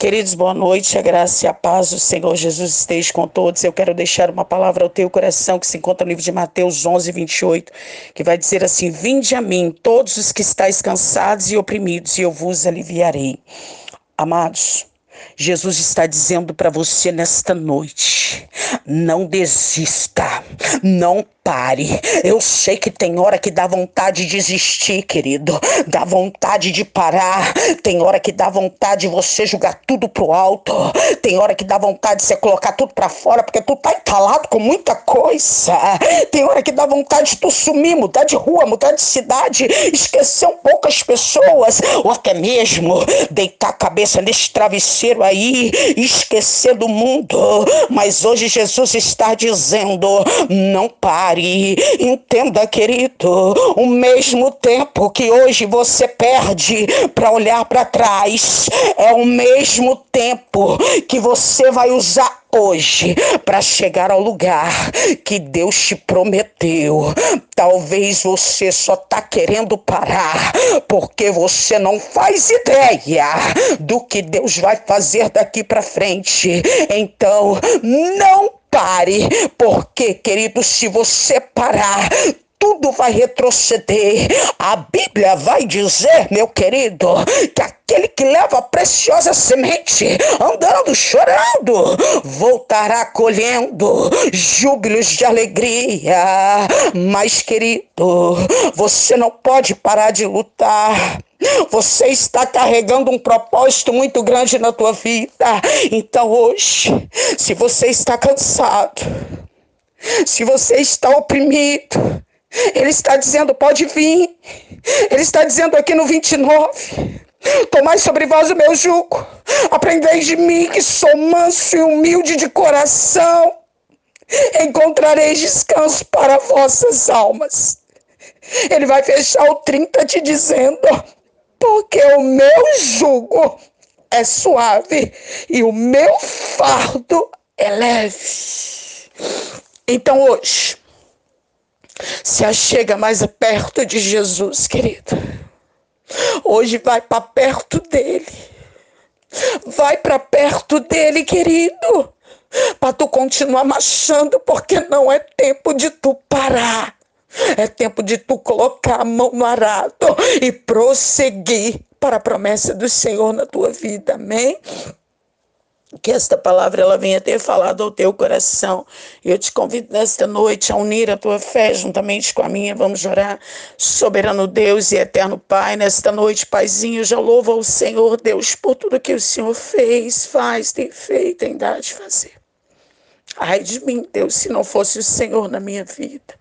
Queridos, boa noite, a graça e a paz do Senhor Jesus esteja com todos. Eu quero deixar uma palavra ao teu coração que se encontra no livro de Mateus 11, 28, que vai dizer assim: Vinde a mim, todos os que estáis cansados e oprimidos, e eu vos aliviarei. Amados, Jesus está dizendo para você nesta noite: não desista, não pare. Eu sei que tem hora que dá vontade de desistir, querido. Dá vontade de parar. Tem hora que dá vontade de você jogar tudo pro alto. Tem hora que dá vontade de você colocar tudo para fora, porque tu tá entalado com muita coisa. Tem hora que dá vontade de tu sumir, mudar de rua, mudar de cidade, esquecer um pouco as pessoas, ou até mesmo deitar a cabeça nesse travesseiro aí e esquecer do mundo. Mas hoje Jesus está dizendo: não pare. Entenda, querido, o mesmo tempo que hoje você perde para olhar para trás, é o mesmo tempo que você vai usar hoje para chegar ao lugar que Deus te prometeu. Talvez você só tá querendo parar porque você não faz ideia do que Deus vai fazer daqui para frente. Então, não pare, porque, querido, se você parar, tudo vai retroceder. A Bíblia vai dizer, meu querido, que aquele que leva a preciosa semente, andando, chorando, voltará colhendo júbilos de alegria. Mas, querido, você não pode parar de lutar. Você está carregando um propósito muito grande na tua vida. Então hoje, se você está cansado, se você está oprimido, ele está dizendo: pode vir. Ele está dizendo aqui no 29. Tomai sobre vós o meu jugo. Aprendeis de mim que sou manso e humilde de coração. Encontrareis descanso para vossas almas. Ele vai fechar o 30 te dizendo: porque o meu jugo é suave e o meu fardo é leve. Então hoje, se achega mais perto de Jesus, querido. Hoje vai para perto dele. Vai para perto dele, querido. Para tu continuar marchando, porque não é tempo de tu parar. É tempo de tu colocar a mão no arado e prosseguir para a promessa do Senhor na tua vida. Amém? Que esta palavra ela venha ter falado ao teu coração. Eu te convido nesta noite a unir a tua fé juntamente com a minha. Vamos orar. Soberano Deus e eterno Pai, nesta noite, Paizinho, já louvo ao Senhor Deus por tudo que o Senhor fez, faz, tem feito, tem dado de fazer. Ai de mim, Deus, se não fosse o Senhor na minha vida.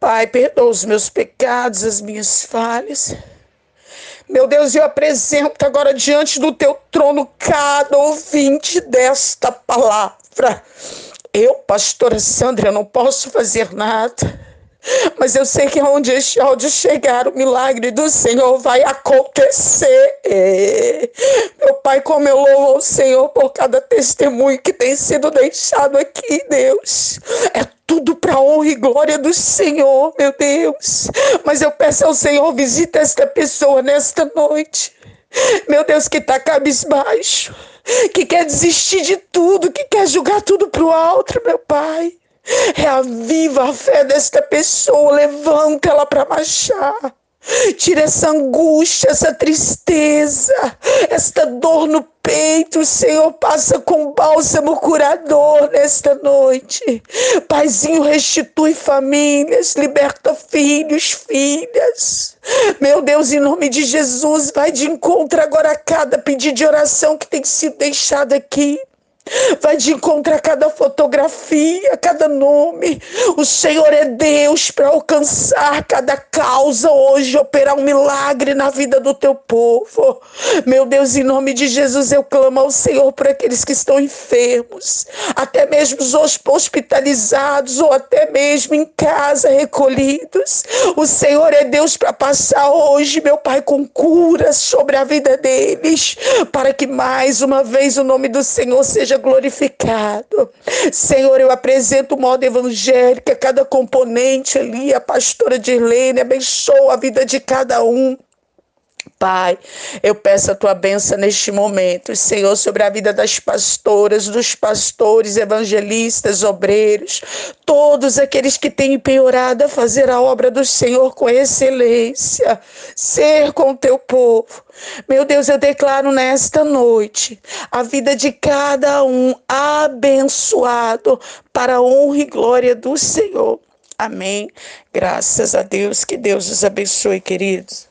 Pai, perdoa os meus pecados, as minhas falhas. Meu Deus, eu apresento agora diante do teu trono cada ouvinte desta palavra. Eu, pastora Sandra, não posso fazer nada. Mas eu sei que onde este áudio chegar, o milagre do Senhor vai acontecer. Meu Pai, como eu louvo ao Senhor por cada testemunho que tem sido deixado aqui, Deus. É tudo para honra e glória do Senhor, meu Deus. Mas eu peço ao Senhor, visita esta pessoa nesta noite. Meu Deus, que está cabisbaixo, que quer desistir de tudo, que quer jogar tudo para o alto, meu Pai. Reaviva a fé desta pessoa, levanta ela para marchar. Tira essa angústia, essa tristeza, esta dor no peito, Senhor, passa com bálsamo curador nesta noite. Paizinho, restitui famílias, liberta filhos, filhas. Meu Deus, em nome de Jesus, vai de encontro agora a cada pedido de oração que tem sido deixado aqui. Vai de encontrar cada fotografia, cada nome. O Senhor é Deus para alcançar cada causa hoje, operar um milagre na vida do teu povo. Meu Deus, em nome de Jesus, eu clamo ao Senhor por aqueles que estão enfermos, até mesmo os hospitalizados ou até mesmo em casa recolhidos. O Senhor é Deus para passar hoje, meu Pai, com cura sobre a vida deles, para que mais uma vez o nome do Senhor seja seja glorificado. Senhor, eu apresento o modo evangélico, cada componente ali, a pastora Dirlene, abençoa a vida de cada um. Pai, eu peço a tua benção neste momento, Senhor, sobre a vida das pastoras, dos pastores, evangelistas, obreiros, todos aqueles que têm empenhorado a fazer a obra do Senhor com excelência, ser com o teu povo. Meu Deus, eu declaro nesta noite a vida de cada um abençoado para a honra e glória do Senhor. Amém. Graças a Deus. Que Deus os abençoe, queridos.